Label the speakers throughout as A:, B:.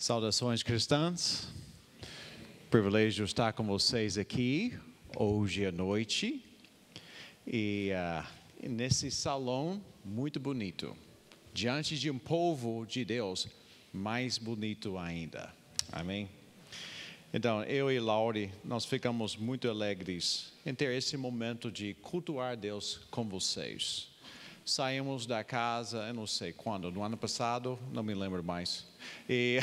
A: Saudações cristãs. Privilégio estar com vocês aqui hoje à noite e uh, nesse salão muito bonito, diante de um povo de Deus mais bonito ainda. Amém. Então, eu e Laure, nós ficamos muito alegres em ter esse momento de cultuar Deus com vocês. Saímos da casa, eu não sei quando, no ano passado, não me lembro mais. E,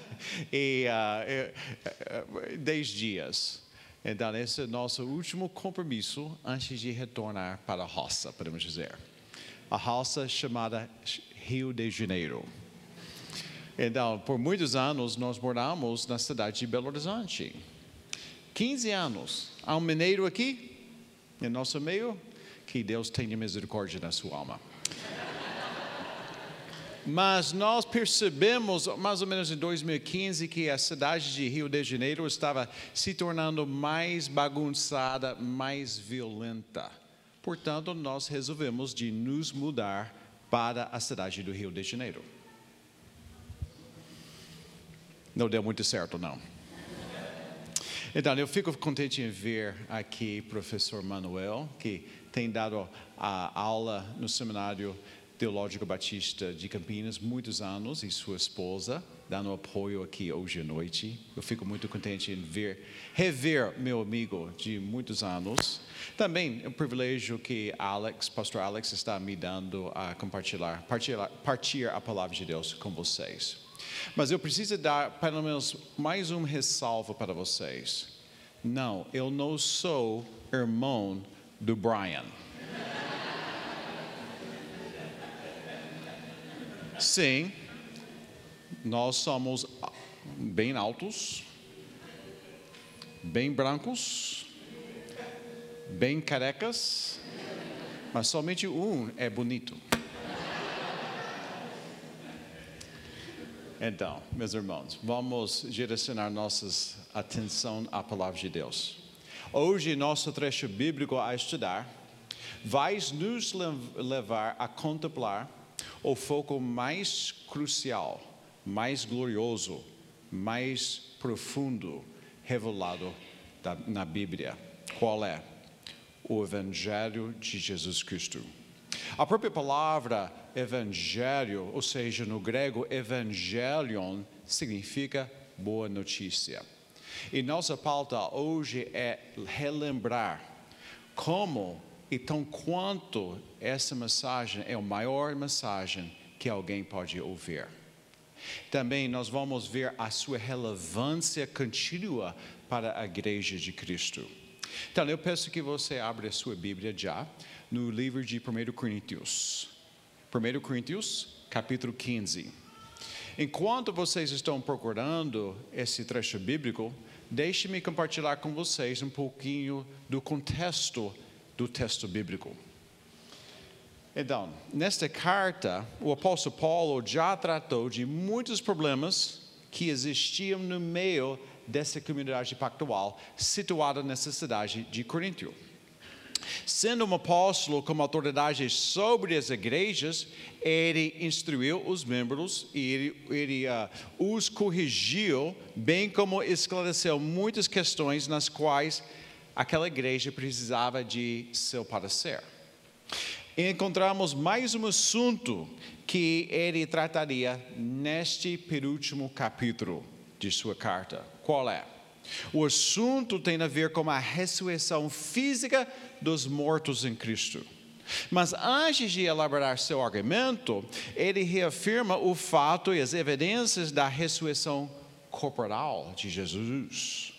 A: e uh, dez dias. Então, esse é o nosso último compromisso antes de retornar para a roça, podemos dizer. A roça chamada Rio de Janeiro. Então, por muitos anos, nós moramos na cidade de Belo Horizonte. 15 anos. Há um mineiro aqui, em nosso meio, que Deus tenha misericórdia na sua alma. Mas nós percebemos, mais ou menos em 2015, que a cidade de Rio de Janeiro estava se tornando mais bagunçada, mais violenta. Portanto, nós resolvemos de nos mudar para a cidade do Rio de Janeiro. Não deu muito certo, não. Então, eu fico contente em ver aqui o professor Manuel, que tem dado a aula no Seminário Teológico Batista de Campinas muitos anos e sua esposa dando apoio aqui hoje à noite. Eu fico muito contente em ver, rever meu amigo de muitos anos. Também é um privilégio que Alex, pastor Alex, está me dando a compartilhar, partilhar, partir a palavra de Deus com vocês. Mas eu preciso dar pelo menos mais um ressalvo para vocês. Não, eu não sou irmão do Brian. Sim, nós somos bem altos, bem brancos, bem carecas, mas somente um é bonito. Então, meus irmãos, vamos direcionar nossa atenção à palavra de Deus. Hoje, nosso trecho bíblico a estudar vai nos levar a contemplar o foco mais crucial, mais glorioso, mais profundo revelado na Bíblia. Qual é? O Evangelho de Jesus Cristo. A própria palavra evangelho, ou seja, no grego evangelion, significa boa notícia. E nossa pauta hoje é relembrar como e tão quanto essa mensagem é a maior mensagem que alguém pode ouvir. Também nós vamos ver a sua relevância contínua para a igreja de Cristo. Então, eu peço que você abra a sua Bíblia já no livro de 1 Coríntios. 1 Coríntios, capítulo 15. Enquanto vocês estão procurando esse trecho bíblico, deixe-me compartilhar com vocês um pouquinho do contexto do texto bíblico. Então, nesta carta, o apóstolo Paulo já tratou de muitos problemas que existiam no meio dessa comunidade pactual situada nessa cidade de Coríntio. Sendo um apóstolo com autoridade sobre as igrejas, ele instruiu os membros e ele, ele uh, os corrigiu, bem como esclareceu muitas questões nas quais aquela igreja precisava de seu parecer. Encontramos mais um assunto que ele trataria neste penúltimo capítulo de sua carta. Qual é? O assunto tem a ver com a ressurreição física dos mortos em Cristo. Mas antes de elaborar seu argumento, ele reafirma o fato e as evidências da ressurreição corporal de Jesus,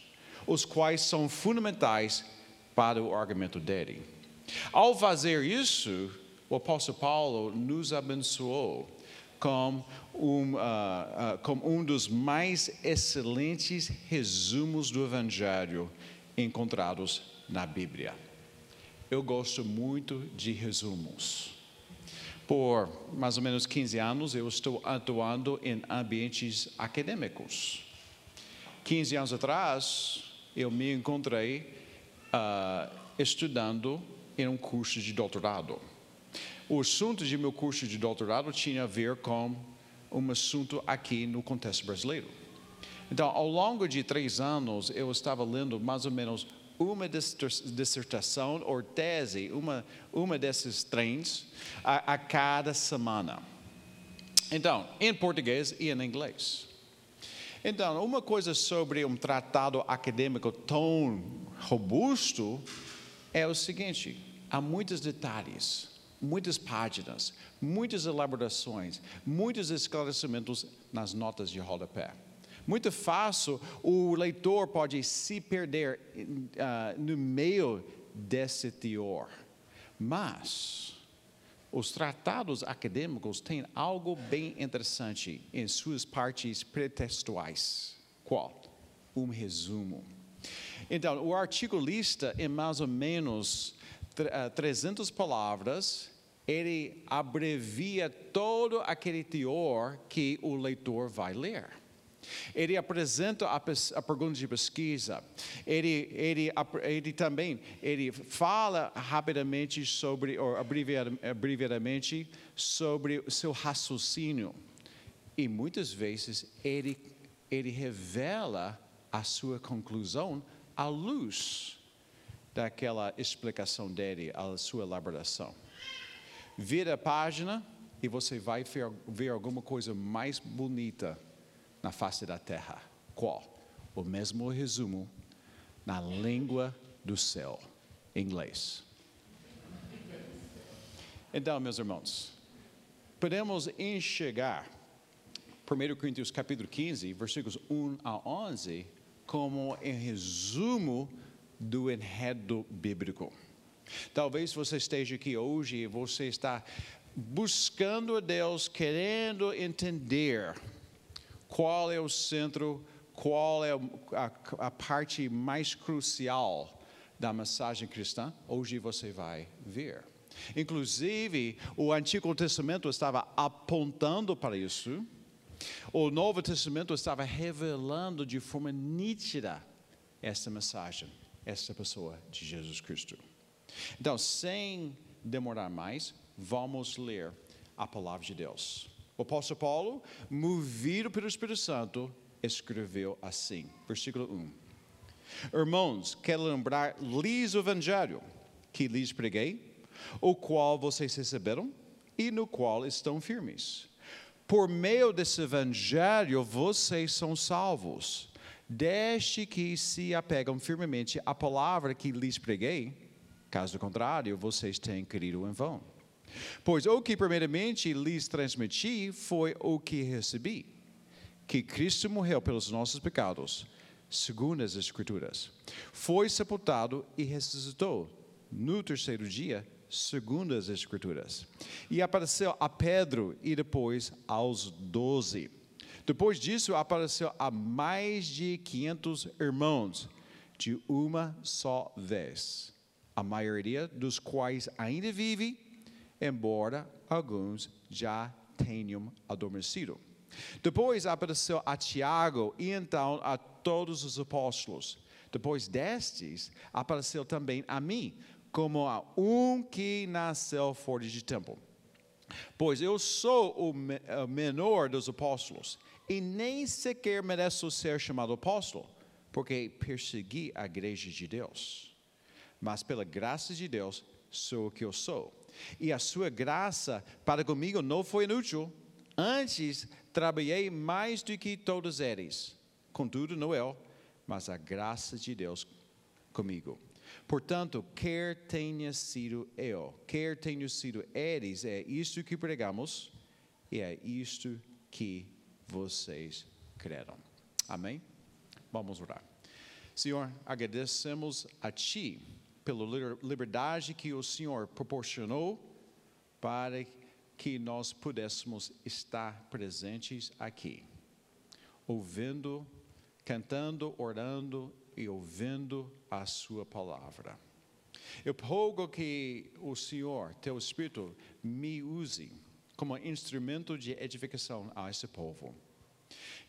A: os quais são fundamentais para o argumento dele. Ao fazer isso, o apóstolo Paulo nos abençoou com um, uh, uh, com um dos mais excelentes resumos do Evangelho encontrados na Bíblia. Eu gosto muito de resumos. Por mais ou menos 15 anos, eu estou atuando em ambientes acadêmicos. 15 anos atrás, eu me encontrei uh, estudando em um curso de doutorado. O assunto de meu curso de doutorado tinha a ver com um assunto aqui no contexto brasileiro. Então, ao longo de três anos, eu estava lendo mais ou menos uma dissertação ou tese, uma, uma desses trens, a, a cada semana. Então, em português e em inglês. Então, uma coisa sobre um tratado acadêmico tão robusto é o seguinte: há muitos detalhes, muitas páginas, muitas elaborações, muitos esclarecimentos nas notas de rodapé. Muito fácil, o leitor pode se perder uh, no meio desse teor. Mas, os tratados acadêmicos têm algo bem interessante em suas partes pretextuais. Qual? Um resumo. Então, o articulista, em mais ou menos 300 ah, palavras, ele abrevia todo aquele teor que o leitor vai ler. Ele apresenta a, a pergunta de pesquisa. Ele, ele, ele também ele fala rapidamente sobre, ou abreviadamente, sobre o seu raciocínio. E muitas vezes ele, ele revela a sua conclusão à luz daquela explicação dele, a sua elaboração. Vira a página e você vai ver, alguma coisa mais bonita na face da terra. Qual? O mesmo resumo na língua do céu, inglês. Então, meus irmãos, podemos enxergar 1 Coríntios capítulo 15, versículos 1 a 11, como em resumo do enredo bíblico. Talvez você esteja aqui hoje e você está buscando a Deus, querendo entender qual é o centro, qual é a, a parte mais crucial da mensagem cristã, hoje você vai ver. Inclusive, o Antigo Testamento estava apontando para isso, o Novo Testamento estava revelando de forma nítida essa mensagem, essa pessoa de Jesus Cristo. Então, sem demorar mais, vamos ler a palavra de Deus. O apóstolo Paulo, movido pelo Espírito Santo, escreveu assim, versículo 1. Irmãos, quero lembrar-lhes o evangelho que lhes preguei, o qual vocês receberam e no qual estão firmes. Por meio desse evangelho, vocês são salvos, desde que se apegam firmemente à palavra que lhes preguei, caso contrário, vocês têm querido em vão. Pois o que primeiramente lhes transmiti foi o que recebi: que Cristo morreu pelos nossos pecados, segundo as Escrituras. Foi sepultado e ressuscitou no terceiro dia, segundo as Escrituras. E apareceu a Pedro e depois aos doze. Depois disso, apareceu a mais de 500 irmãos, de uma só vez. A maioria dos quais ainda vive embora alguns já tenham adormecido. Depois apareceu a Tiago e então a todos os apóstolos. Depois destes, apareceu também a mim, como a um que nasceu fora de templo. Pois eu sou o menor dos apóstolos, e nem sequer mereço ser chamado apóstolo, porque persegui a igreja de Deus. Mas pela graça de Deus, sou o que eu sou e a sua graça para comigo não foi inútil. Antes, trabalhei mais do que todos eles. Contudo, não eu, mas a graça de Deus comigo. Portanto, quer tenha sido eu, quer tenha sido eles, é isto que pregamos e é isto que vocês creram. Amém? Vamos orar. Senhor, agradecemos a Ti pela liberdade que o Senhor proporcionou para que nós pudéssemos estar presentes aqui, ouvindo, cantando, orando e ouvindo a Sua palavra. Eu rogo que o Senhor, Teu Espírito, me use como instrumento de edificação a esse povo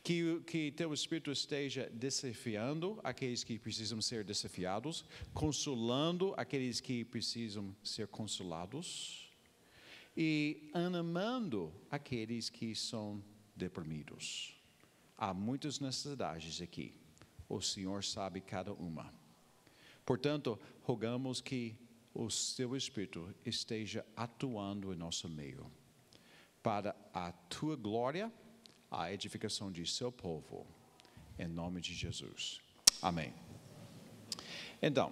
A: que, que teu Espírito esteja desafiando aqueles que precisam ser desafiados, consolando aqueles que precisam ser consolados e animando aqueles que são deprimidos. Há muitas necessidades aqui. O Senhor sabe cada uma. Portanto, rogamos que o seu Espírito esteja atuando em nosso meio, para a tua glória, a edificação de seu povo, em nome de Jesus. Amém. Então,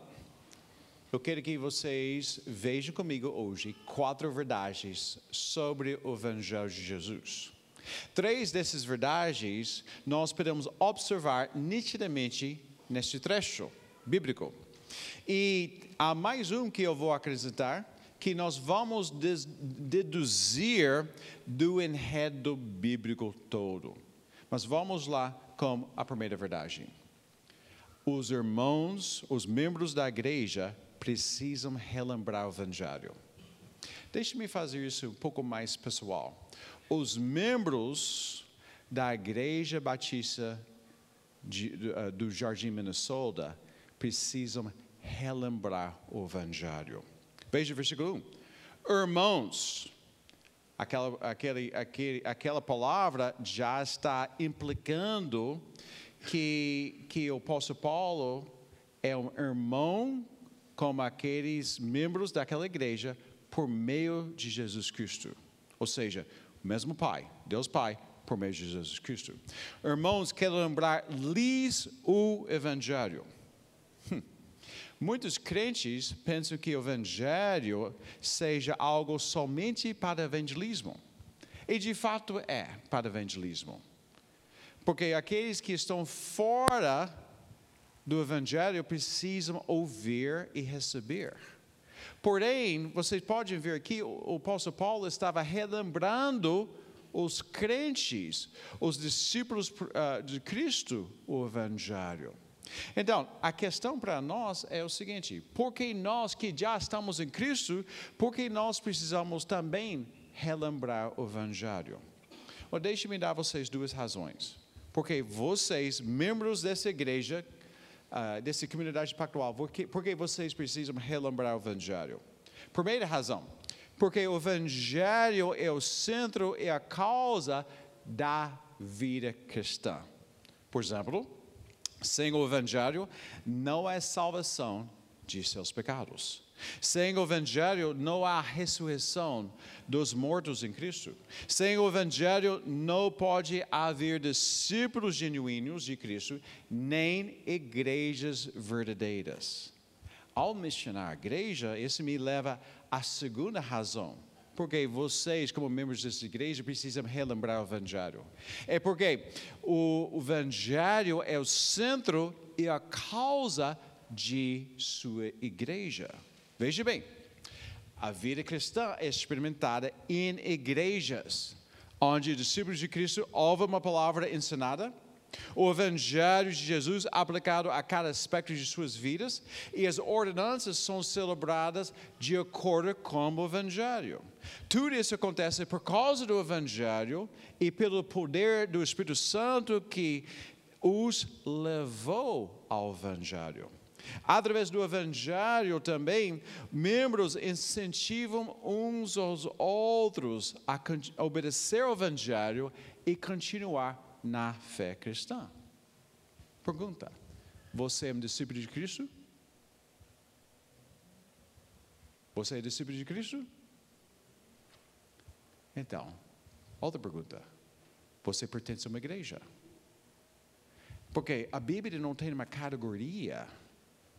A: eu quero que vocês vejam comigo hoje quatro verdades sobre o Evangelho de Jesus. Três dessas verdades nós podemos observar nitidamente neste trecho bíblico. E há mais um que eu vou acrescentar, que nós vamos deduzir do enredo bíblico todo. Mas vamos lá com a primeira verdade. Os irmãos, os membros da igreja, precisam relembrar o Evangelho. Deixe-me fazer isso um pouco mais pessoal. Os membros da Igreja Batista de, do Jardim Minnesota precisam relembrar o Evangelho. Veja o versículo 1. Irmãos, aquela, aquele, aquele, aquela palavra já está implicando que, que o apóstolo Paulo é um irmão como aqueles membros daquela igreja por meio de Jesus Cristo. Ou seja, o mesmo Pai, Deus Pai, por meio de Jesus Cristo. Irmãos, quero lembrar-lhes o Evangelho. Muitos crentes pensam que o Evangelho seja algo somente para evangelismo. E de fato é para evangelismo. Porque aqueles que estão fora do Evangelho precisam ouvir e receber. Porém, vocês podem ver aqui, o apóstolo Paulo estava relembrando os crentes, os discípulos uh, de Cristo, o Evangelho. Então, a questão para nós é o seguinte: porque nós que já estamos em Cristo, porque nós precisamos também relembrar o Evangelho? Ou deixe-me dar a vocês duas razões. Porque vocês, membros dessa igreja, uh, dessa comunidade pactual, porque, porque vocês precisam relembrar o Evangelho. Primeira razão, porque o Evangelho é o centro e a causa da vida cristã. Por exemplo, sem o Evangelho não há salvação de seus pecados. Sem o Evangelho não há ressurreição dos mortos em Cristo. Sem o Evangelho não pode haver discípulos genuínos de Cristo, nem igrejas verdadeiras. Ao mencionar igreja, isso me leva à segunda razão. Porque vocês, como membros dessa igreja, precisam relembrar o Evangelho. É porque o Evangelho é o centro e a causa de sua igreja. Veja bem, a vida cristã é experimentada em igrejas, onde os discípulos de Cristo ouvem uma palavra ensinada, o Evangelho de Jesus aplicado a cada aspecto de suas vidas e as ordenanças são celebradas de acordo com o Evangelho. Tudo isso acontece por causa do Evangelho e pelo poder do Espírito Santo que os levou ao Evangelho. Através do Evangelho também, membros incentivam uns aos outros a obedecer ao Evangelho e continuar na fé cristã. Pergunta: Você é um discípulo de Cristo? Você é discípulo de Cristo? Então, outra pergunta: Você pertence a uma igreja? Porque a Bíblia não tem uma categoria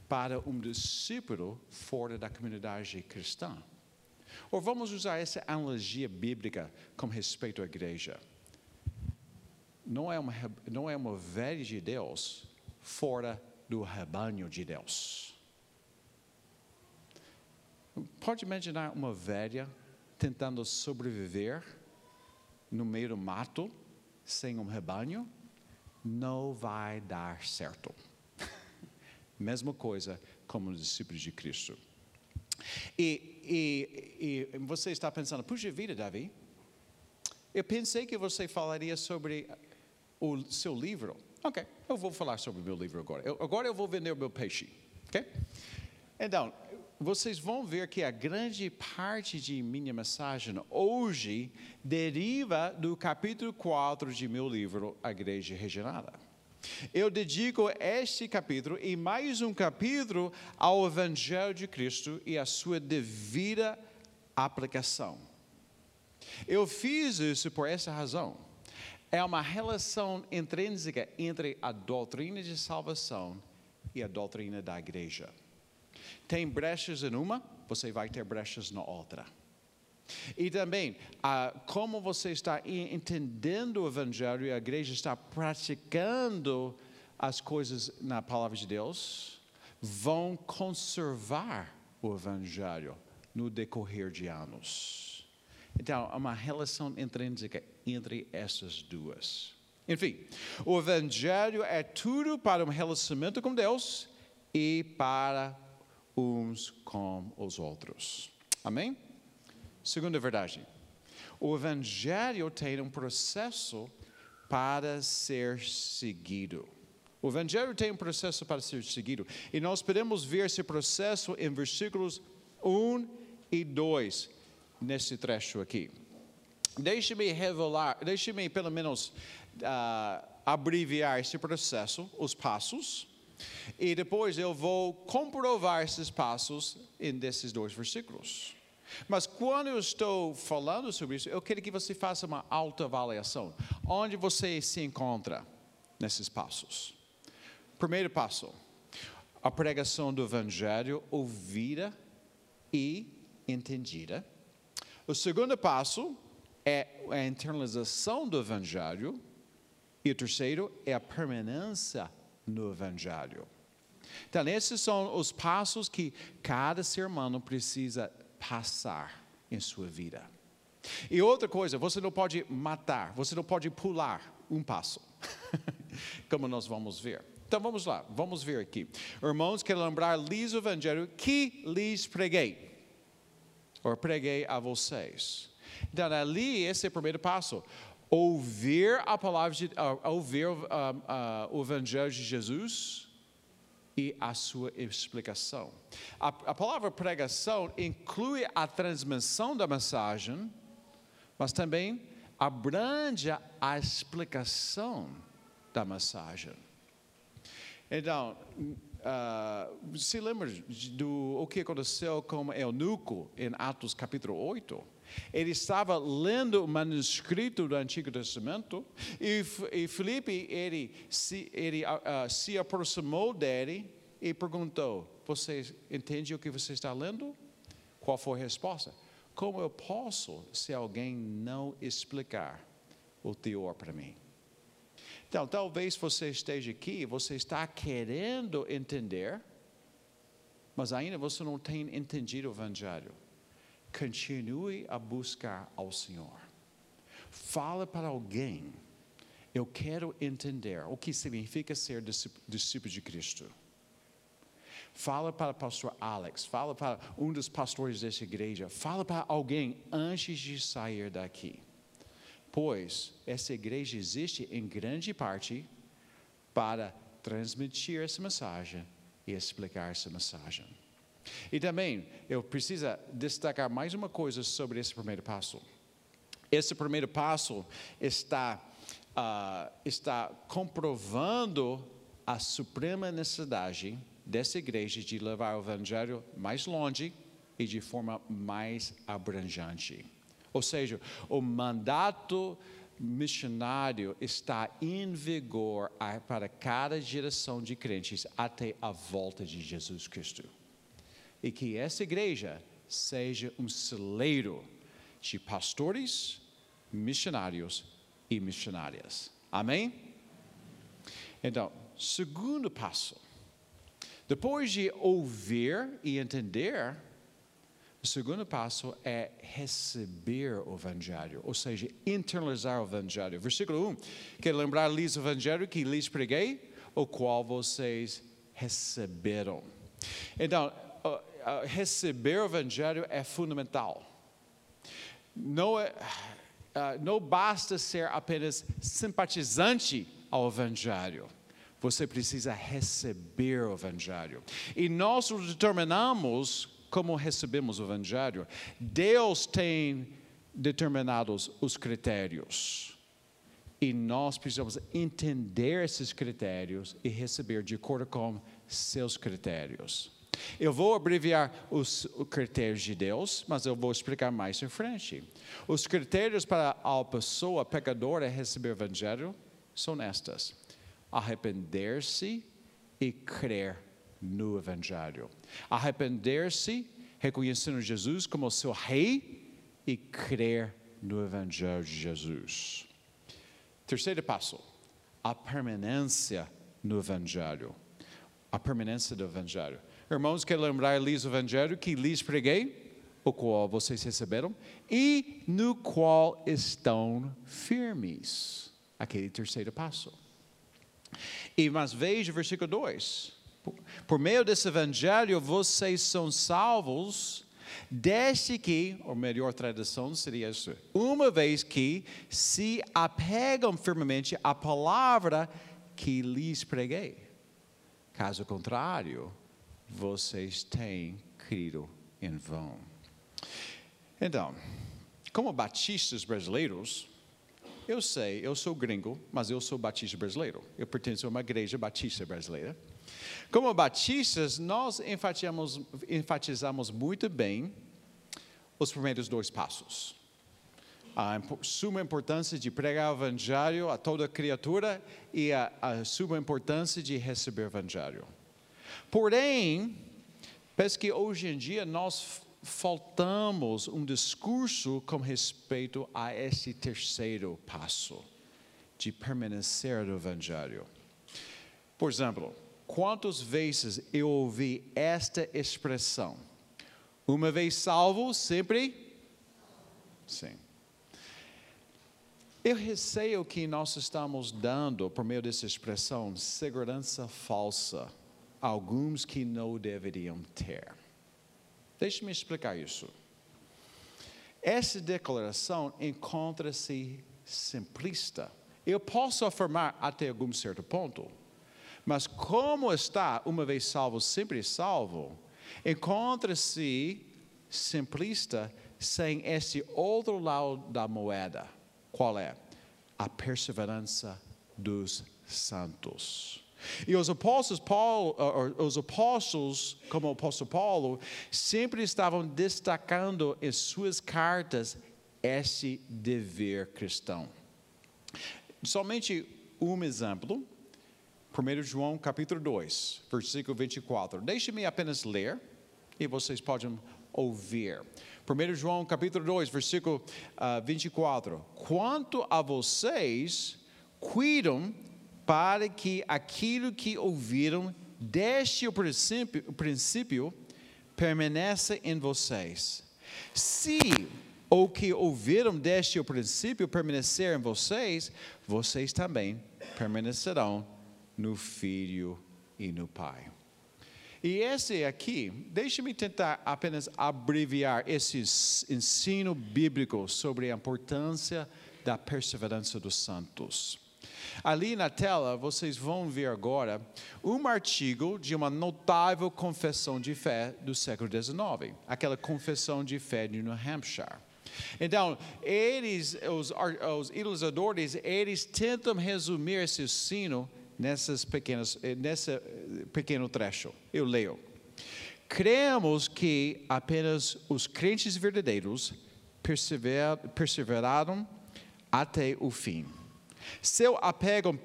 A: para um discípulo fora da comunidade cristã. Ou vamos usar essa analogia bíblica com respeito à igreja. Não é uma, não é uma ovelha de Deus fora do rebanho de Deus. Pode imaginar uma velha tentando sobreviver no meio do mato sem um rebanho? Não vai dar certo. Mesma coisa como os discípulos de Cristo. E, e, e você está pensando, puxa vida, Davi, eu pensei que você falaria sobre o seu livro. Ok, eu vou falar sobre o meu livro agora. Eu, agora eu vou vender o meu peixe. Ok? Então, vocês vão ver que a grande parte de minha mensagem hoje deriva do capítulo 4 de meu livro, A Igreja Regenerada. Eu dedico este capítulo e mais um capítulo ao Evangelho de Cristo e à sua devida aplicação. Eu fiz isso por essa razão. É uma relação intrínseca entre a doutrina de salvação e a doutrina da igreja. Tem brechas em uma, você vai ter brechas na outra. E também, ah, como você está entendendo o Evangelho e a igreja está praticando as coisas na palavra de Deus, vão conservar o Evangelho no decorrer de anos. Então, há uma relação intrínseca entre essas duas. Enfim, o Evangelho é tudo para um relacionamento com Deus e para uns com os outros. Amém? Segunda verdade. O Evangelho tem um processo para ser seguido. O Evangelho tem um processo para ser seguido. E nós podemos ver esse processo em versículos 1 e 2, nesse trecho aqui. Deixe-me revelar, deixe-me pelo menos uh, abreviar esse processo, os passos, e depois eu vou comprovar esses passos em desses dois versículos. Mas quando eu estou falando sobre isso, eu quero que você faça uma autoavaliação. Onde você se encontra nesses passos? Primeiro passo: a pregação do Evangelho ouvida e entendida. O segundo passo é a internalização do Evangelho. E o terceiro é a permanência no Evangelho. Então, esses são os passos que cada ser humano precisa passar em sua vida. E outra coisa, você não pode matar, você não pode pular um passo, como nós vamos ver. Então vamos lá, vamos ver aqui. Irmãos, quero lembrar-lhes o evangelho que lhes preguei, ou preguei a vocês. Então, ali, esse é o primeiro passo. Ouvir a palavra, de, uh, ouvir uh, uh, o evangelho de Jesus e a sua explicação. A, a palavra pregação inclui a transmissão da mensagem, mas também abrange a explicação da mensagem. Então, se lembra do o que aconteceu com Eunuco em Atos capítulo 8? Ele estava lendo o manuscrito do Antigo Testamento e, e Felipe ele, se, ele uh, se aproximou dele e perguntou: Você entende o que você está lendo? Qual foi a resposta? Como eu posso se alguém não explicar o teor para mim? Então, talvez você esteja aqui, você está querendo entender, mas ainda você não tem entendido o Evangelho continue a buscar ao Senhor. Fala para alguém, eu quero entender o que significa ser discípulo de Cristo. Fala para o pastor Alex, fala para um dos pastores dessa igreja, fala para alguém antes de sair daqui. Pois essa igreja existe em grande parte para transmitir essa mensagem e explicar essa mensagem. E também, eu preciso destacar mais uma coisa sobre esse primeiro passo. Esse primeiro passo está, uh, está comprovando a suprema necessidade dessa igreja de levar o evangelho mais longe e de forma mais abrangente. Ou seja, o mandato missionário está em vigor para cada geração de crentes até a volta de Jesus Cristo e que essa igreja seja um celeiro de pastores, missionários e missionárias. Amém? Então, segundo passo. Depois de ouvir e entender, o segundo passo é receber o Evangelho, ou seja, internalizar o Evangelho. Versículo 1: Quero lembrar-lhes o Evangelho que lhes preguei, o qual vocês receberam. Então, receber o Evangelho é fundamental. Não, é, uh, não basta ser apenas simpatizante ao Evangelho. Você precisa receber o Evangelho. E nós determinamos como recebemos o Evangelho, Deus tem determinados os critérios. E nós precisamos entender esses critérios e receber de acordo com seus critérios. Eu vou abreviar os, os critérios de Deus, mas eu vou explicar mais em frente. Os critérios para a pessoa pecadora receber o Evangelho são estas: arrepender-se e crer no Evangelho. Arrepender-se, reconhecendo Jesus como seu Rei e crer no Evangelho de Jesus. Terceiro passo: a permanência no Evangelho. A permanência do Evangelho. Irmãos, quero lembrar-lhes o Evangelho que lhes preguei, o qual vocês receberam, e no qual estão firmes. Aquele terceiro passo. E mas veja o versículo 2. Por meio desse evangelho vocês são salvos, desde que, ou melhor tradução seria isso, uma vez que se apegam firmemente à palavra que lhes preguei. Caso contrário, vocês têm crido em vão. Então, como batistas brasileiros, eu sei, eu sou gringo, mas eu sou batista brasileiro. Eu pertenço a uma igreja batista brasileira. Como batistas, nós enfatizamos, enfatizamos muito bem os primeiros dois passos. A suma importância de pregar o evangelho a toda criatura e a, a suma importância de receber o evangelho. Porém, penso que hoje em dia nós faltamos um discurso com respeito a esse terceiro passo, de permanecer no Evangelho. Por exemplo, quantas vezes eu ouvi esta expressão? Uma vez salvo, sempre? Sim. Eu receio que nós estamos dando, por meio dessa expressão, segurança falsa alguns que não deveriam ter. Deixe-me explicar isso. Essa declaração encontra-se simplista. Eu posso afirmar até algum certo ponto, mas como está, uma vez salvo, sempre salvo, encontra-se simplista sem esse outro lado da moeda. Qual é? A perseverança dos santos. E os apóstolos, Paulo, os apóstolos, como o apóstolo Paulo, sempre estavam destacando em suas cartas esse dever cristão. Somente um exemplo, 1 João capítulo 2, versículo 24. Deixe-me apenas ler e vocês podem ouvir. 1 João capítulo 2, versículo uh, ah, 24. Quanto a vocês, cuidam para que aquilo que ouviram desde o princípio, princípio permaneça em vocês. Se o que ouviram desde o princípio permanecer em vocês, vocês também permanecerão no Filho e no Pai. E esse aqui, deixe-me tentar apenas abreviar esse ensino bíblico sobre a importância da perseverança dos santos. Ali na tela vocês vão ver agora um artigo de uma notável confissão de fé do século XIX, aquela confissão de fé de New Hampshire. Então, eles, os, os ilustradores, eles tentam resumir esse ensino nessas pequenas, eh, nesse pequeno trecho. Eu leio. Cremos que apenas os crentes verdadeiros persever, perseveraram até o fim seu apego,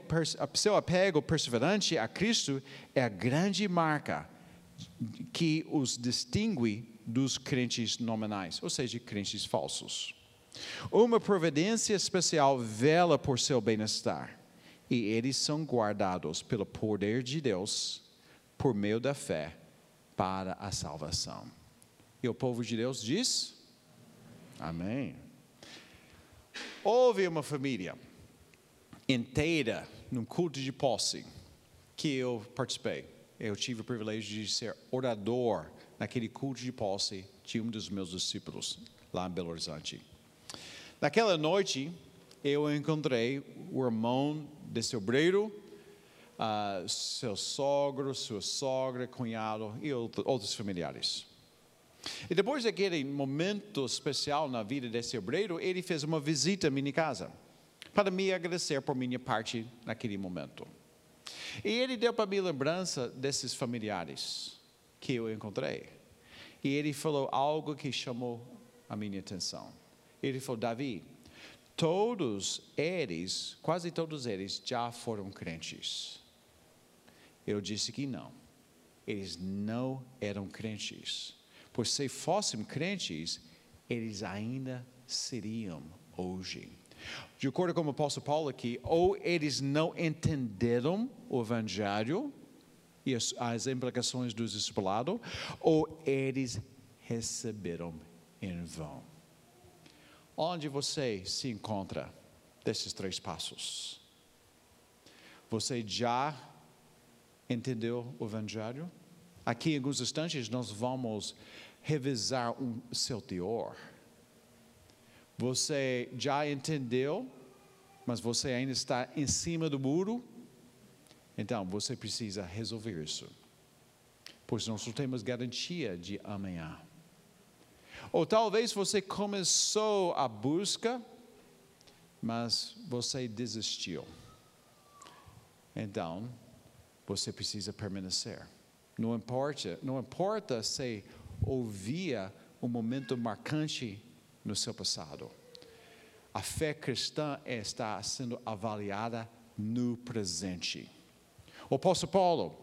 A: seu apego perseverante a Cristo é a grande marca que os distingue dos crentes nominais, ou seja, crentes falsos. Uma providência especial vela por seu bem-estar, e eles são guardados pelo poder de Deus por meio da fé para a salvação. E o povo de Deus diz: Amém. Houve uma família inteira num culto de posse que eu participei. Eu tive o privilégio de ser orador naquele culto de posse de um dos meus discípulos lá em Belo Horizonte. Naquela noite, eu encontrei o irmão desse obreiro, uh, seu sogro, sua sogra, cunhado e outros familiares. E depois daquele momento especial na vida desse obreiro, ele fez uma visita à minha casa para me agradecer por minha parte naquele momento. E ele deu para mim lembrança desses familiares que eu encontrei. E ele falou algo que chamou a minha atenção. Ele falou: Davi, todos eles, quase todos eles, já foram crentes. Eu disse que não. Eles não eram crentes. Pois se fossem crentes, eles ainda seriam hoje. De acordo com o apóstolo Paulo aqui, ou eles não entenderam o evangelho e as, as implicações do discipulado, ou eles receberam em vão. Onde você se encontra desses três passos? Você já entendeu o Evangelho? Aqui em alguns instantes nós vamos revisar o seu teor. Você já entendeu, mas você ainda está em cima do muro? Então você precisa resolver isso. Pois nós não temos garantia de amanhã. Ou talvez você começou a busca, mas você desistiu. Então, você precisa permanecer. Não importa, não importa se ouvia um momento marcante no seu passado. A fé cristã está sendo avaliada no presente. O apóstolo Paulo,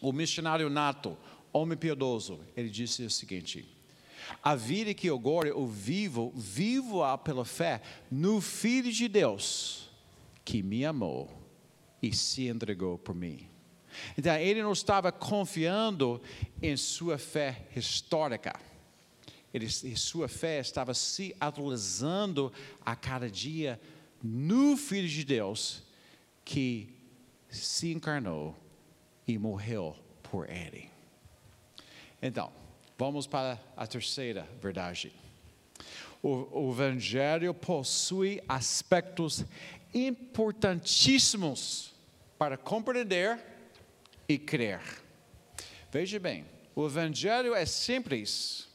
A: o missionário nato, homem piedoso, ele disse o seguinte: a vida que agora eu vivo, vivo-a pela fé no Filho de Deus, que me amou e se entregou por mim. Então, ele não estava confiando em sua fé histórica. Ele, sua fé estava se atualizando a cada dia no Filho de Deus, que se encarnou e morreu por ele. Então, Vamos para a terceira verdade. O, o Evangelho possui aspectos importantíssimos para compreender e crer. Veja bem, o Evangelho é simples,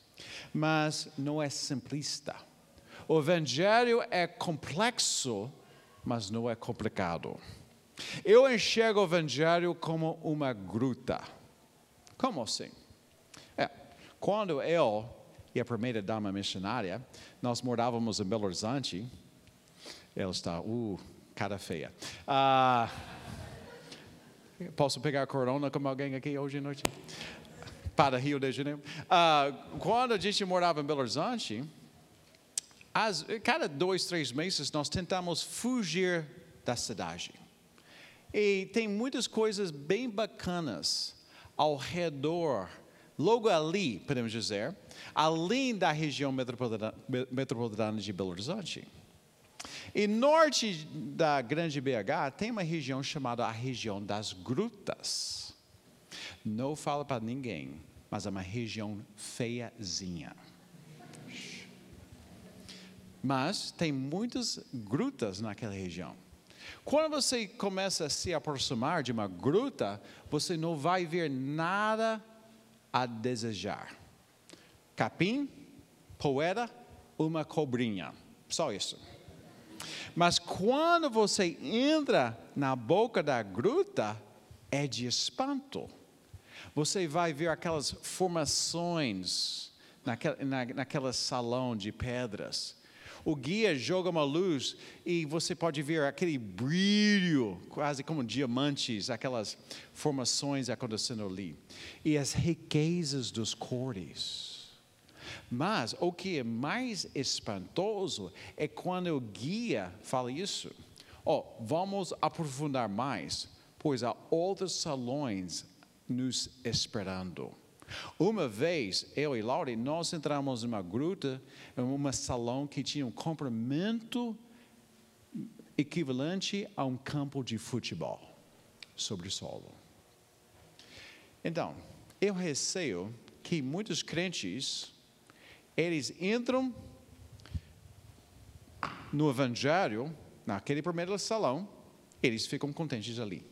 A: mas não é simplista. O Evangelho é complexo, mas não é complicado. Eu enxergo o Evangelho como uma gruta. Como assim? Quando eu e a primeira dama missionária, nós morávamos em Belo Horizonte, ela está, uh, cara feia. Uh, posso pegar corona com alguém aqui hoje à noite? Para Rio de Janeiro. Uh, quando a gente morava em Belo Horizonte, as, cada dois, três meses nós tentamos fugir da cidade. E tem muitas coisas bem bacanas ao redor Logo ali, podemos dizer, além da região metropolitana de Belo Horizonte. E norte da grande BH tem uma região chamada a região das grutas. Não fala para ninguém, mas é uma região feiazinha. Mas tem muitas grutas naquela região. Quando você começa a se aproximar de uma gruta, você não vai ver nada a desejar. Capim, poeira, uma cobrinha. Só isso. Mas quando você entra na boca da gruta, é de espanto. Você vai ver aquelas formações naquele, na, naquela salão de pedras o guia joga uma luz e você pode ver aquele brilho, quase como diamantes, aquelas formações acontecendo ali. E as riquezas dos cores. Mas o que é mais espantoso é quando o guia fala isso. Oh, vamos aprofundar mais, pois há outros salões nos esperando. Uma vez, eu e Laura, nós entramos numa gruta, em um salão que tinha um comprimento equivalente a um campo de futebol sobre o solo. Então, eu receio que muitos crentes, eles entram no evangelho, naquele primeiro salão, eles ficam contentes ali.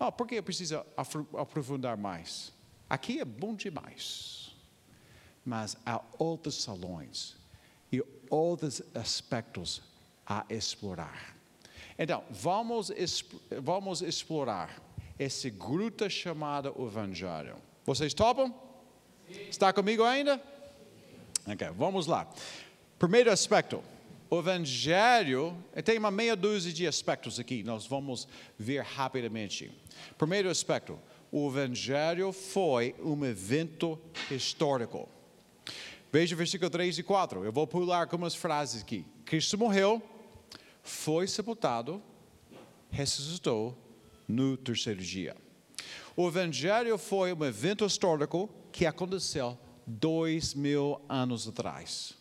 A: Oh, por que eu preciso aprofundar mais? Aqui é bom demais. mas há outros salões e outros aspectos a explorar. Então, vamos, vamos explorar esse gruta chamada Evangelho. Vocês topam? Está comigo ainda? Ok, vamos lá. Primeiro aspecto, o Evangelho tem uma meia dúzia de aspectos aqui, nós vamos ver rapidamente. Primeiro aspecto, o Evangelho foi um evento histórico. Veja o versículo 3 e 4. Eu vou pular algumas frases aqui. Cristo morreu, foi sepultado, ressuscitou no terceiro dia. O Evangelho foi um evento histórico que aconteceu dois mil anos atrás.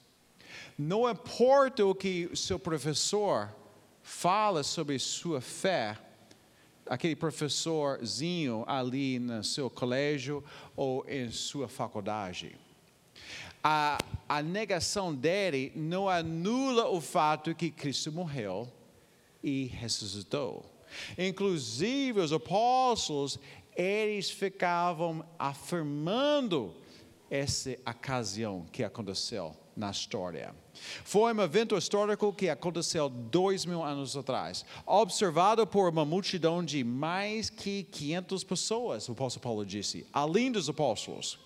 A: Não importa o que seu professor fala sobre sua fé, aquele professorzinho ali no seu colégio ou em sua faculdade. A, a negação dele não anula o fato que Cristo morreu e ressuscitou. Inclusive, os apóstolos, eles ficavam afirmando essa ocasião que aconteceu na história. Foi um evento histórico que aconteceu dois mil anos atrás, observado por uma multidão de mais que 500 pessoas, o apóstolo Paulo disse, além dos apóstolos.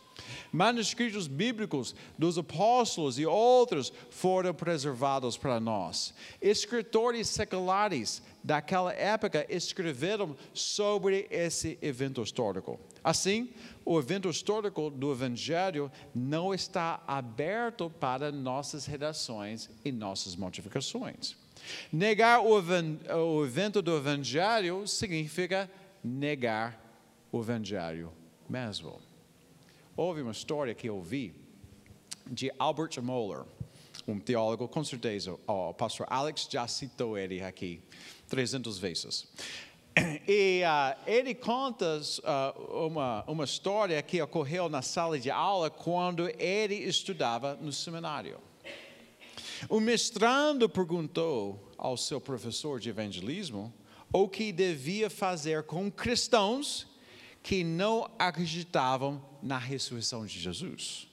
A: Manuscritos bíblicos dos apóstolos e outros foram preservados para nós. Escritores seculares daquela época escreveram sobre esse evento histórico. Assim, o evento histórico do Evangelho não está aberto para nossas redações e nossas modificações. Negar o, evento do Evangelho significa negar o Evangelho mesmo. Houve uma história que eu vi de Albert Moeller, um teólogo, com certeza, o pastor Alex já citou ele aqui 300 vezes. E uh, ele conta uh, uma, uma história que ocorreu na sala de aula quando ele estudava no seminário. O mestrando perguntou ao seu professor de evangelismo o que devia fazer com cristãos que não acreditavam na ressurreição de Jesus.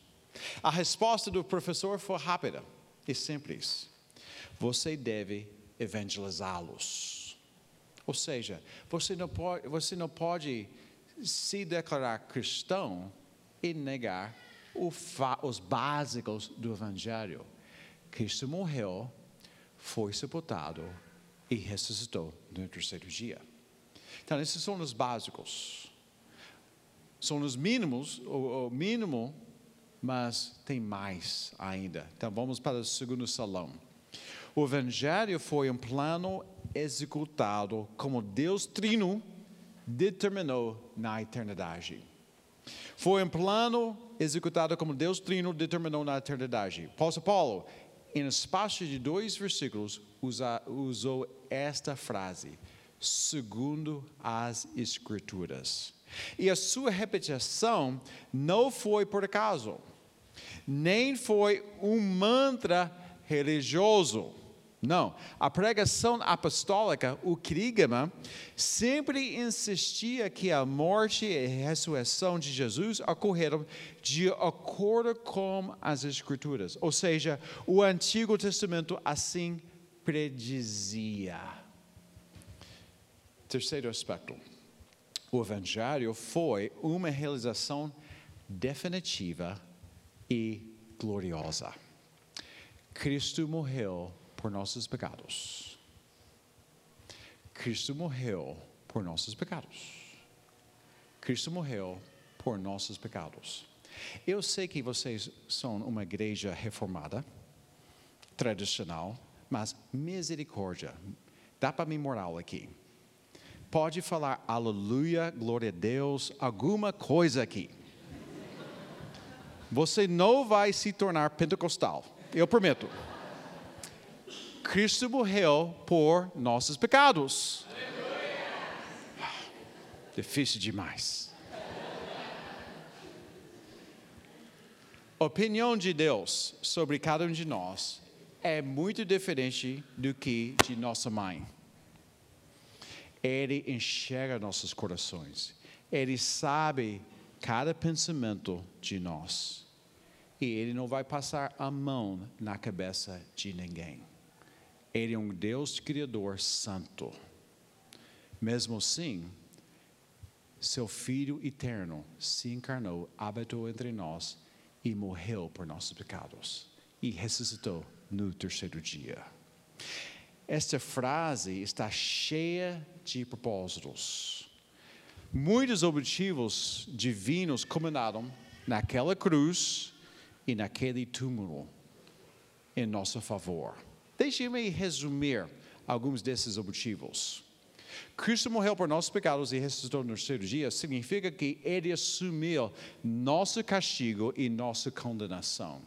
A: A resposta do professor foi rápida e simples: você deve evangelizá-los. Ou seja, você não pode, você não pode se declarar cristão e negar os básicos do Evangelho. Cristo morreu, foi sepultado e ressuscitou no terceiro dia. Então, esses são os básicos. São os mínimos, o, o mínimo, mas tem mais ainda. Então, vamos para o segundo salão. O Evangelho foi um plano executado como Deus Trino determinou na eternidade. Foi um plano executado como Deus Trino determinou na eternidade. Apóstolo Paulo, em espaço de dois versículos, usa, usou esta frase, segundo as Escrituras. E a sua repetição não foi por acaso, nem foi um mantra religioso não. A pregação apostólica, o querigma, sempre insistia que a morte e a ressurreição de Jesus ocorreram de acordo com as Escrituras. Ou seja, o Antigo Testamento assim predizia. Terceiro aspecto. O Evangelho foi uma realização definitiva e gloriosa. Cristo morreu por nossos pecados. Cristo morreu por nossos pecados. Cristo morreu por nossos pecados. Eu sei que vocês são uma igreja reformada, tradicional, mas misericórdia. Dá para mim moral aqui. Pode falar aleluia, glória a Deus, alguma coisa aqui. Você não vai se tornar pentecostal, eu prometo. Cristo morreu por nossos pecados. Difícil demais. opinião de Deus sobre cada um de nós é muito diferente do que de nossa mãe. Ele enxerga nossos corações. Ele sabe cada pensamento de nós. e ele não vai passar a mão na cabeça de ninguém. Ele é um Deus Criador Santo. Mesmo assim, seu Filho eterno se encarnou, habitou entre nós e morreu por nossos pecados e ressuscitou no terceiro dia. Esta frase está cheia de propósitos. Muitos objetivos divinos combinaram naquela cruz e naquele túmulo em nosso favor. Deixe-me resumir alguns desses objetivos. Cristo morreu por nossos pecados e ressuscitou no terceiro dia, significa que Ele assumiu nosso castigo e nossa condenação.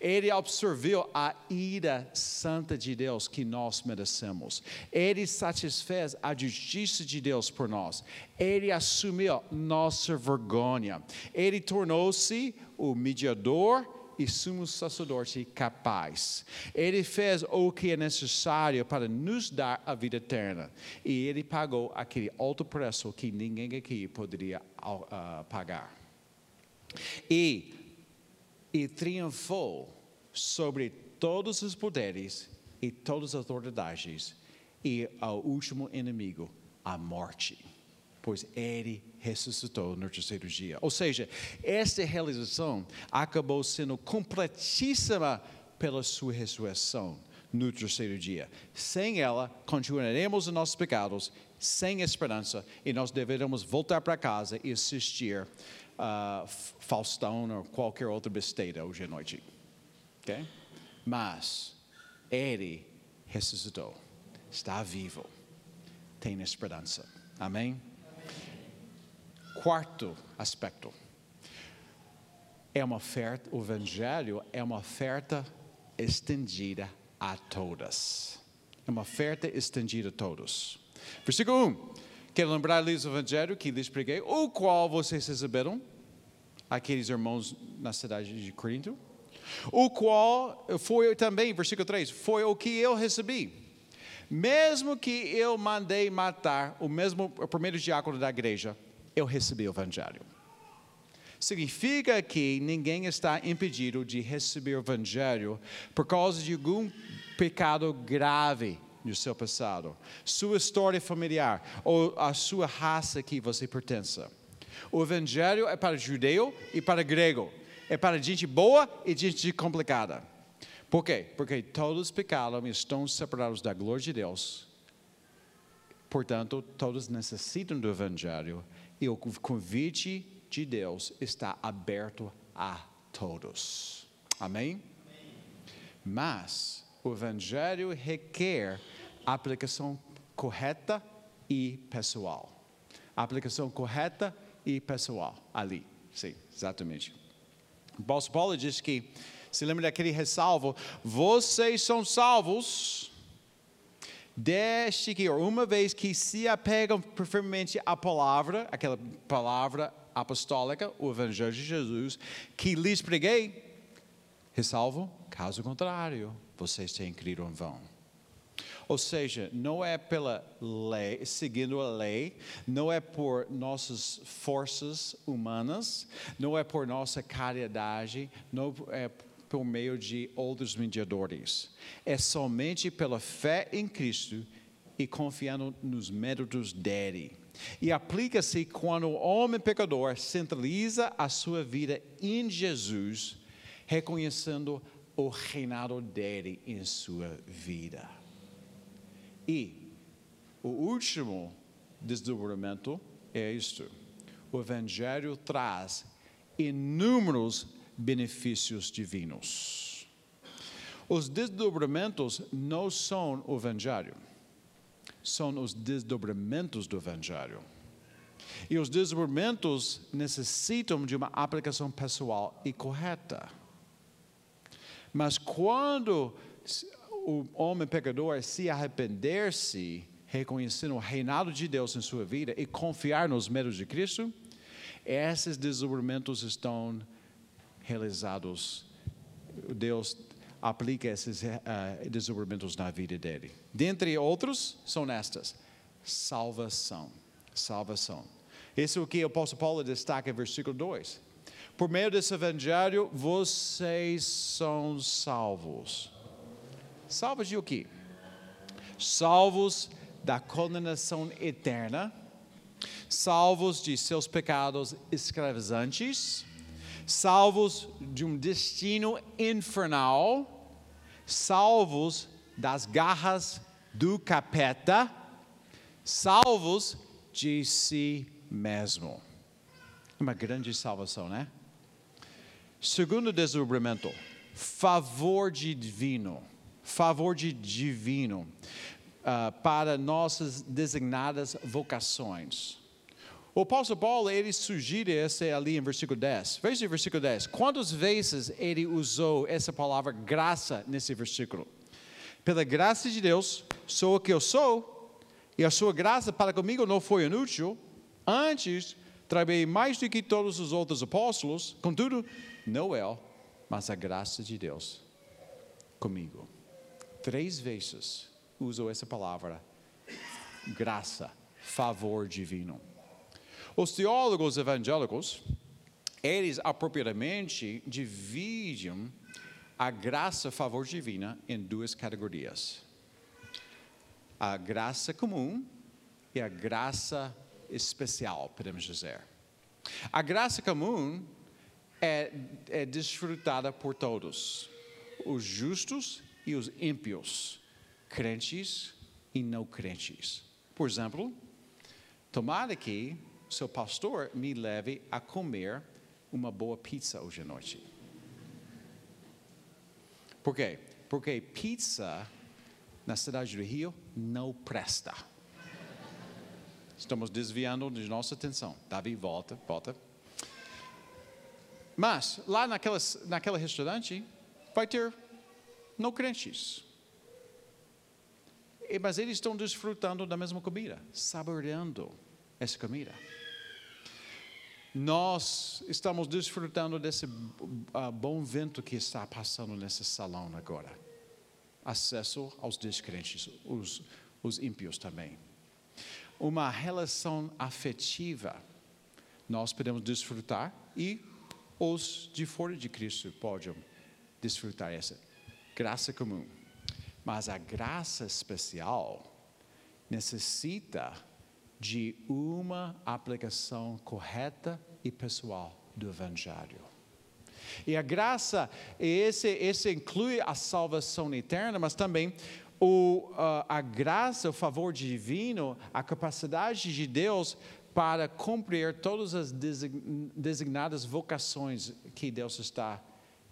A: Ele absorveu a ira santa de Deus que nós merecemos. Ele satisfez a justiça de Deus por nós. Ele assumiu nossa vergonha. Ele tornou-se o mediador e sumo sacerdote capaz. Ele fez o que é necessário para nos dar a vida eterna. E ele pagou aquele alto preço que ninguém aqui poderia uh, pagar. E e triunfou sobre todos os poderes e todas as autoridades e ao último inimigo, a morte. Pois ele ressuscitou no terceiro dia. Ou seja, esta realização acabou sendo completíssima pela sua ressurreição no terceiro dia. Sem ela, continuaremos em nossos pecados, sem esperança, e nós deveremos voltar para casa e assistir uh, Faustão ou qualquer outra besteira hoje à noite. Okay? Mas Ele ressuscitou, está vivo, tem esperança. Amém? Quarto aspecto. É uma oferta, o Evangelho é uma oferta estendida a todas. É uma oferta estendida a todos. Versículo 1. Quero lembrar-lhes o Evangelho que lhes preguei, o qual vocês receberam, aqueles irmãos na cidade de Corinto, o qual foi também, versículo 3, foi o que eu recebi. Mesmo que eu mandei matar o mesmo o primeiro diácono da igreja, eu recebi o Evangelho. Significa que ninguém está impedido de receber o Evangelho por causa de algum pecado grave no seu passado, sua história familiar ou a sua raça que você pertence. O evangelho é para judeu e para grego, é para gente boa e gente complicada. Por quê? Porque todos pecaram e estão separados da glória de Deus. Portanto, todos necessitam do evangelho e o convite de Deus está aberto a todos. Amém? Mas o Evangelho requer aplicação correta e pessoal. Aplicação correta e pessoal ali. Sim, exatamente. O Paulo diz que, se lembra daquele ressalvo, vocês são salvos desde que, uma vez que se apegam firmemente à palavra, aquela palavra apostólica, o Evangelho de Jesus, que lhes preguei, ressalvo, caso contrário, vocês têm crido em vão. Ou seja, não é pela lei, seguindo a lei, não é por nossas forças humanas, não é por nossa caridade, não é por meio de outros mediadores. É somente pela fé em Cristo e confiando nos métodos dele. E aplica-se quando o homem pecador centraliza a sua vida em Jesus, reconhecendo o reinado dele em sua vida. E o último desdobramento é isto: o Evangelho traz inúmeros benefícios divinos. Os desdobramentos não são o Evangelho são os desdobramentos do Evangelho. E os desdobramentos necessitam de uma aplicação pessoal e correta. Mas quando o homem pecador se arrepender-se, reconhecendo o reinado de Deus em sua vida e confiar nos méritos de Cristo, esses desdobramentos estão realizados. Deus aplica esses uh, desdobramentos na vida dele. Dentre outros, são estas: salvação. Salvação. Isso é o que o apóstolo Paulo destaca em versículo 2. Por meio desse evangelho, vocês são salvos. Salvos de o quê? Salvos da condenação eterna, salvos de seus pecados escravizantes, salvos de um destino infernal, salvos das garras do capeta, salvos de si mesmo. Uma grande salvação, né? Segundo desdobramento, favor divino. Favor de divino uh, para nossas designadas vocações. O apóstolo Paulo, ele sugere esse ali em versículo 10. Veja o versículo 10. Quantas vezes ele usou essa palavra graça nesse versículo? Pela graça de Deus, sou o que eu sou, e a sua graça para comigo não foi inútil. Antes, trabalhei mais do que todos os outros apóstolos, contudo, não eu, mas a graça de Deus comigo. Três vezes usou essa palavra, graça, favor divino. Os teólogos evangélicos, eles apropriadamente dividem a graça, favor divina em duas categorias: a graça comum e a graça especial, podemos dizer. A graça comum é, é desfrutada por todos, os justos e os ímpios, crentes e não crentes. Por exemplo, tomara que seu pastor me leve a comer uma boa pizza hoje à noite. Por quê? Porque pizza na cidade do Rio não presta. Estamos desviando de nossa atenção. Davi, volta, volta. Mas lá naquela, naquele restaurante vai ter não crentes. Mas eles estão desfrutando da mesma comida, saboreando essa comida. Nós estamos desfrutando desse uh, bom vento que está passando nesse salão agora. Acesso aos descrentes, os, os ímpios também. Uma relação afetiva nós podemos desfrutar e os de fora de Cristo podem desfrutar essa graça comum. Mas a graça especial necessita de uma aplicação correta e pessoal do Evangelho. E a graça, esse, esse inclui a salvação eterna, mas também o, uh, a graça, o favor divino, a capacidade de Deus para cumprir todas as designadas vocações que Deus está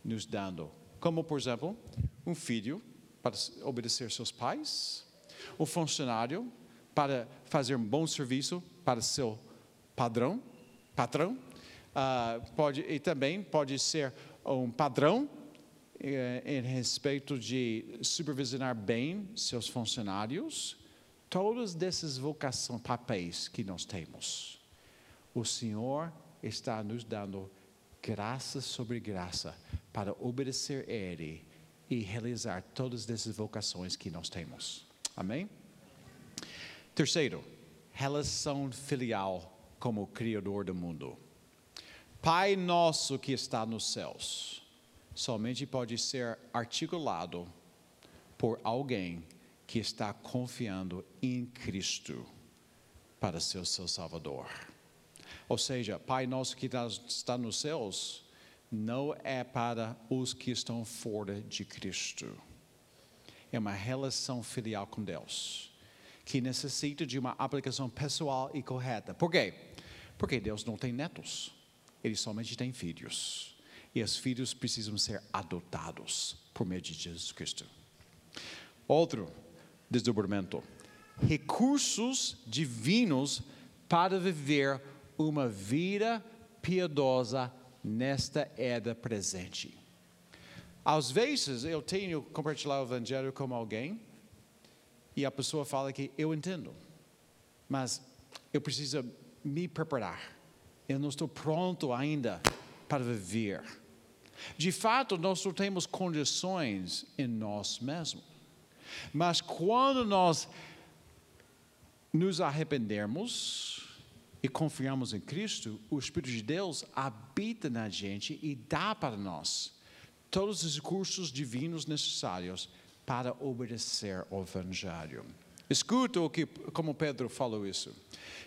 A: nos dando. Como, por exemplo, um filho para obedecer seus pais, um funcionário para fazer um bom serviço para seu padrão, patrão, uh, pode, e também pode ser um padrão eh, em respeito de supervisionar bem seus funcionários, todas dessas vocações, papéis que nós temos. O Senhor está nos dando graça sobre graça para obedecer a Ele e realizar todas essas vocações que nós temos. Amém? Terceiro, relação filial como Criador do mundo. Pai nosso que está nos céus, somente pode ser articulado por alguém que está confiando em Cristo para ser seu Salvador. Ou seja, Pai nosso que está nos céus não é para os que estão fora de Cristo. É uma relação filial com Deus que necessita de uma aplicação pessoal e correta. Por quê? Porque Deus não tem netos, Ele somente tem filhos. E os filhos precisam ser adotados por meio de Jesus Cristo. Outro desdobramento: recursos divinos para viver uma vida piedosa nesta era presente. Às vezes eu tenho compartilhado o evangelho com alguém e a pessoa fala que eu entendo, mas eu preciso me preparar. Eu não estou pronto ainda para viver. De fato, nós não temos condições em nós mesmos. Mas quando nós nos arrependermos e confiamos em Cristo, o Espírito de Deus habita na gente e dá para nós todos os recursos divinos necessários para obedecer ao Evangelho. Escuta o que, como Pedro falou isso.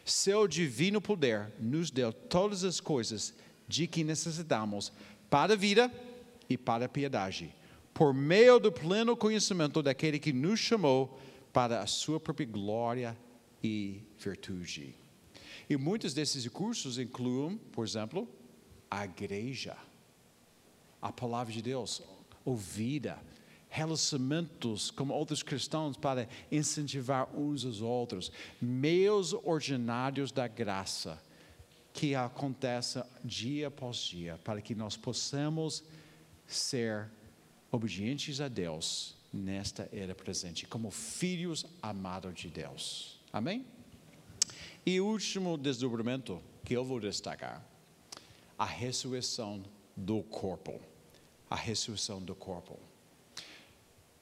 A: Seu divino poder nos deu todas as coisas de que necessitamos para a vida e para a piedade, por meio do pleno conhecimento daquele que nos chamou para a sua própria glória e virtude. E muitos desses recursos incluem, por exemplo, a igreja, a palavra de Deus, ouvida, relacionamentos com outros cristãos para incentivar uns aos outros, meios ordinários da graça que acontecem dia após dia, para que nós possamos ser obedientes a Deus nesta era presente, como filhos amados de Deus. Amém? E o último desdobramento que eu vou destacar, a ressurreição do corpo. A ressurreição do corpo.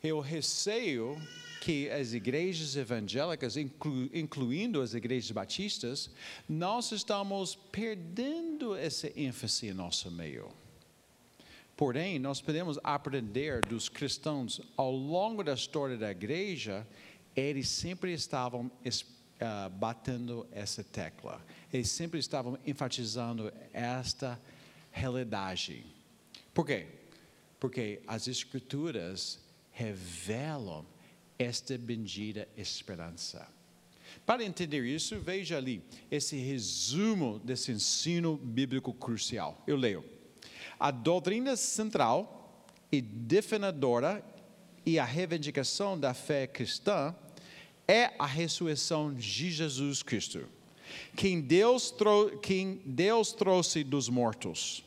A: Eu receio que as igrejas evangélicas, inclu, incluindo as igrejas batistas, nós estamos perdendo essa ênfase em nosso meio. Porém, nós podemos aprender dos cristãos ao longo da história da igreja, eles sempre estavam uh, batendo essa tecla. Eles sempre estavam enfatizando esta realidade. Por quê? Porque as Escrituras revelam esta bendita esperança. Para entender isso, veja ali esse resumo desse ensino bíblico crucial. Eu leio. A doutrina central e definidora e a reivindicação da fé cristã é a ressurreição de Jesus Cristo, quem Deus, quem Deus trouxe dos mortos.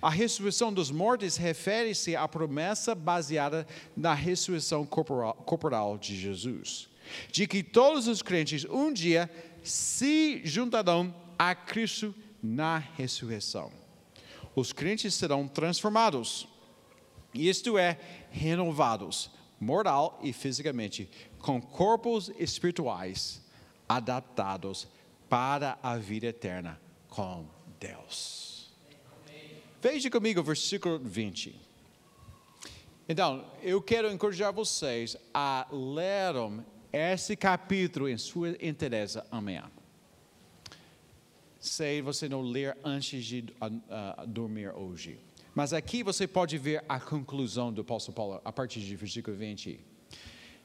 A: A ressurreição dos mortos refere-se à promessa baseada na ressurreição corporal, corporal de Jesus, de que todos os crentes um dia se juntarão a Cristo na ressurreição. Os crentes serão transformados, isto é, renovados, moral e fisicamente, com corpos espirituais adaptados para a vida eterna com Deus. Veja comigo o versículo 20. Então, eu quero encorajar vocês a lerem esse capítulo em sua inteireza amanhã. Sei você não ler antes de uh, uh, dormir hoje. Mas aqui você pode ver a conclusão do apóstolo Paulo a partir do versículo 20.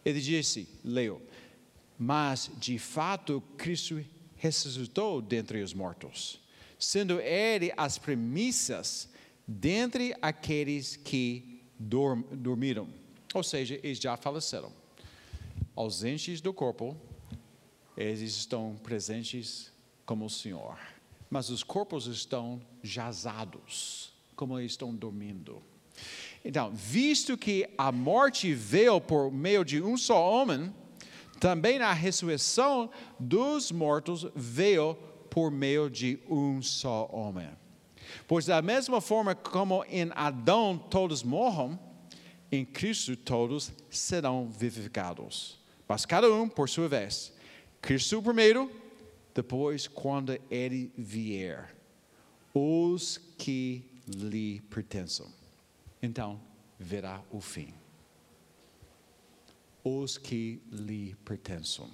A: Ele disse, leu, mas de fato Cristo ressuscitou dentre os mortos, sendo ele as premissas dentre aqueles que dorm, dormiram. Ou seja, eles já faleceram. Ausentes do corpo, eles estão presentes como o Senhor. Mas os corpos estão jazados, como eles estão dormindo. Então, visto que a morte veio por meio de um só homem, também a ressurreição dos mortos veio por meio de um só homem. Pois da mesma forma como em Adão todos morram, em Cristo todos serão vivificados. Mas cada um por sua vez. Cristo primeiro, depois quando ele vier, os que lhe pertencem então verá o fim. Os que lhe pertencem.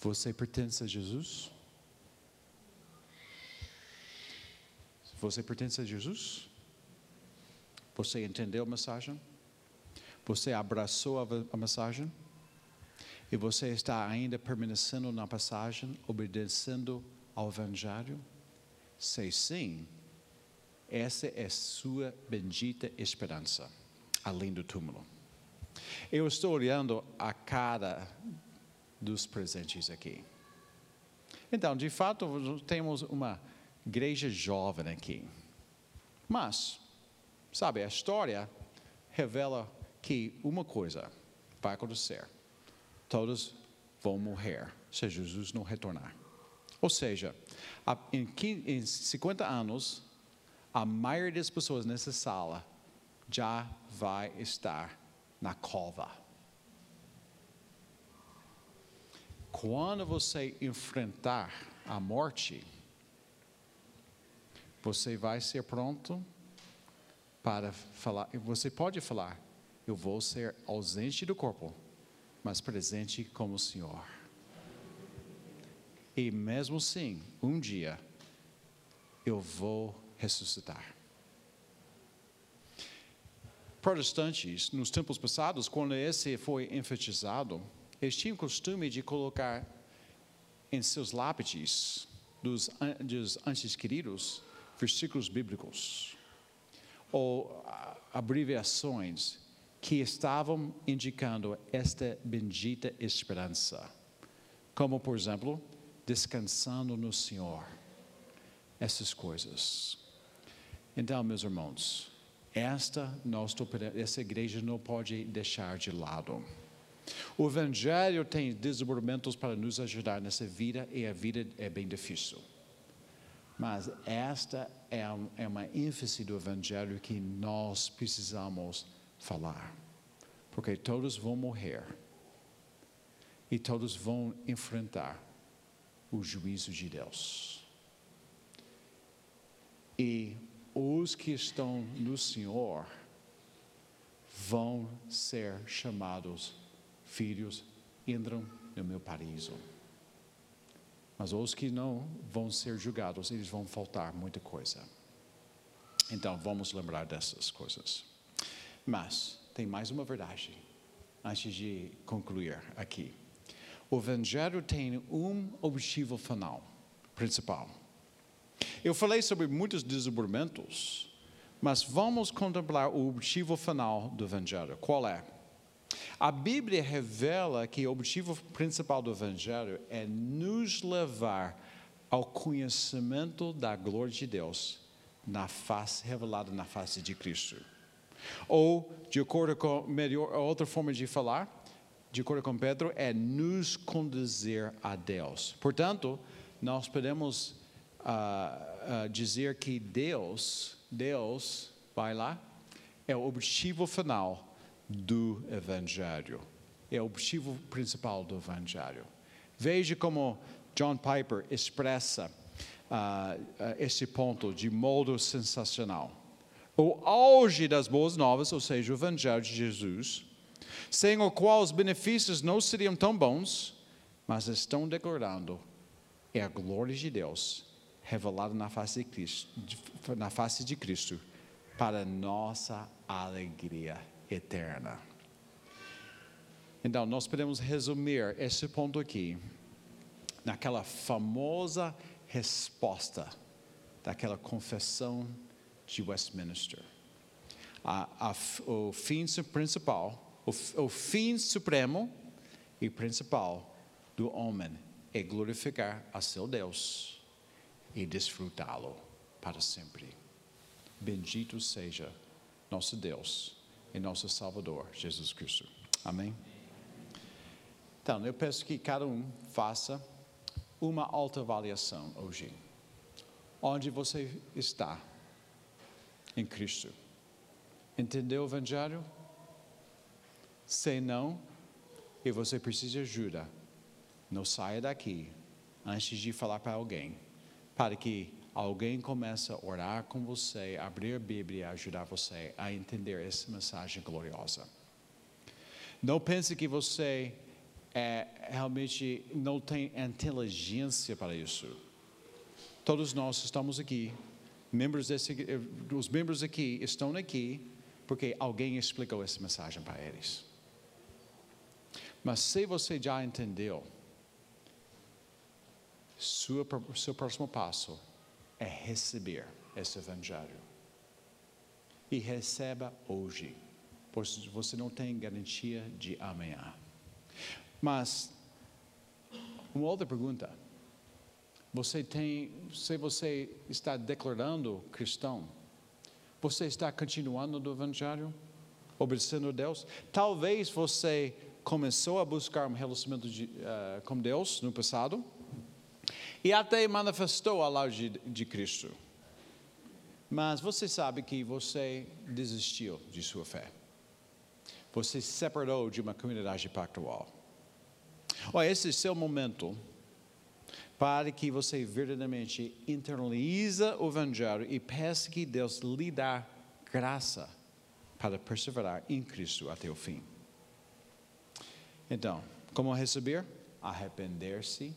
A: Você pertence a Jesus? Você pertence a Jesus? Você entendeu a mensagem? Você abraçou a mensagem? E você está ainda permanecendo na passagem, obedecendo ao Evangelho? Se sim, essa é sua bendita esperança, além do túmulo. Eu estou olhando a cara dos presentes aqui. Então, de fato, temos uma igreja jovem aqui. Mas, sabe, a história revela que uma coisa vai acontecer: todos vão morrer se Jesus não retornar. Ou seja, em 50 anos, a maioria das pessoas nessa sala já vai estar na cova. Quando você enfrentar a morte, você vai ser pronto para falar. Você pode falar: Eu vou ser ausente do corpo, mas presente como o Senhor. E mesmo assim, um dia, eu vou ressuscitar. Protestantes, nos tempos passados, quando esse foi enfatizado, eles tinham o costume de colocar em seus lápides dos, dos antes queridos versículos bíblicos ou abreviações que estavam indicando esta bendita esperança, como por exemplo, descansando no Senhor, essas coisas. Então, meus irmãos, esta nossa essa igreja não pode deixar de lado. O Evangelho tem desenvolvimentos para nos ajudar nessa vida e a vida é bem difícil. Mas esta é, é uma ênfase do Evangelho que nós precisamos falar. Porque todos vão morrer e todos vão enfrentar o juízo de Deus. E os que estão no Senhor vão ser chamados filhos, entram no meu paraíso. Mas os que não vão ser julgados, eles vão faltar muita coisa. Então, vamos lembrar dessas coisas. Mas, tem mais uma verdade, antes de concluir aqui. O Evangelho tem um objetivo final, principal. Eu falei sobre muitos desenvolvimentos, mas vamos contemplar o objetivo final do Evangelho. Qual é? A Bíblia revela que o objetivo principal do Evangelho é nos levar ao conhecimento da glória de Deus na face revelada na face de Cristo. Ou, de acordo com melhor, outra forma de falar, de acordo com Pedro, é nos conduzir a Deus. Portanto, nós podemos uh, uh, dizer que Deus, Deus, vai lá, é o objetivo final do Evangelho. É o objetivo principal do Evangelho. Veja como John Piper expressa uh, esse ponto de modo sensacional. O auge das boas novas, ou seja, o Evangelho de Jesus, sem o qual os benefícios não seriam tão bons, mas estão declarando é a glória de Deus revelada na face de Cristo, na face de Cristo para nossa alegria eterna. Então, nós podemos resumir esse ponto aqui naquela famosa resposta daquela confissão de Westminster. A, a, o fim principal, o, o fim supremo e principal do homem é glorificar a seu Deus e desfrutá-lo para sempre. Bendito seja nosso Deus e nosso Salvador, Jesus Cristo. Amém? Então, eu peço que cada um faça uma autoavaliação hoje. Onde você está em Cristo? Entendeu o Evangelho? Se não, e você precisa de ajuda, não saia daqui antes de falar para alguém, para que alguém comece a orar com você, abrir a Bíblia e ajudar você a entender essa mensagem gloriosa. Não pense que você é, realmente não tem inteligência para isso. Todos nós estamos aqui, membros desse, os membros aqui estão aqui porque alguém explicou essa mensagem para eles. Mas se você já entendeu, sua, seu próximo passo é receber esse evangelho. E receba hoje, pois você não tem garantia de amanhã. Mas, uma outra pergunta. Você tem, se você está declarando cristão, você está continuando no Evangelho, obedecendo a Deus? Talvez você começou a buscar um relacionamento de, uh, com Deus no passado e até manifestou ao lado de, de Cristo. Mas você sabe que você desistiu de sua fé. Você se separou de uma comunidade pactual. Olha, esse é o seu momento para que você verdadeiramente internaliza o Evangelho e peça que Deus lhe dá graça para perseverar em Cristo até o fim. Então, como receber? Arrepender-se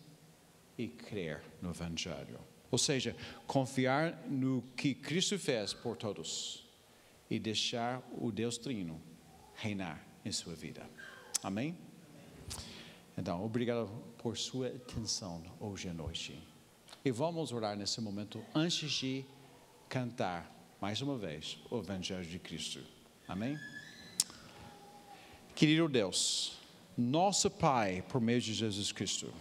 A: e crer no Evangelho. Ou seja, confiar no que Cristo fez por todos e deixar o Deus Trino reinar em sua vida. Amém? Então, obrigado por sua atenção hoje à noite. E vamos orar nesse momento antes de cantar mais uma vez o Evangelho de Cristo. Amém? Querido Deus, nosso Pai, por meio de Jesus Cristo,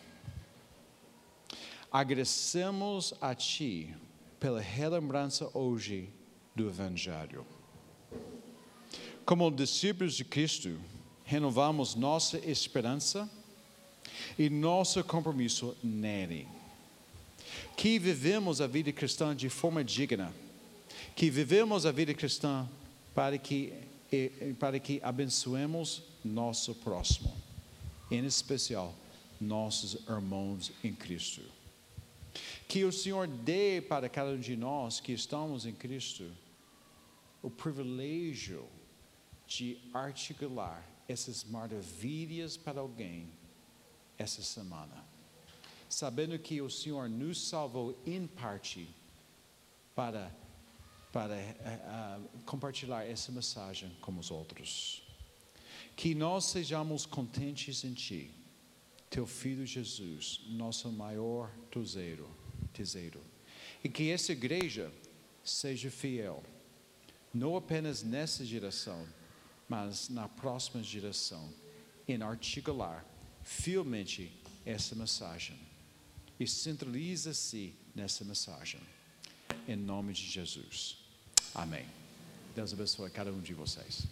A: agradecemos a Ti pela relembrança hoje do Evangelho. Como discípulos de Cristo, renovamos nossa esperança e nosso compromisso nele. Que vivemos a vida cristã de forma digna, que vivemos a vida cristã para que, para que abençoemos nosso próximo, em especial nossos irmãos em Cristo. Que o Senhor dê para cada um de nós que estamos em Cristo o privilégio de articular essas maravilhas para alguém essa semana. Sabendo que o Senhor nos salvou em parte para, para uh, uh, compartilhar essa mensagem com os outros. Que nós sejamos contentes em Ti, Teu Filho Jesus, nosso maior tesouro. Tesouro. E que essa igreja seja fiel, não apenas nessa geração, mas na próxima geração, em articular fielmente essa mensagem e centraliza-se nessa mensagem. Em nome de Jesus. Amém. Deus abençoe cada um de vocês.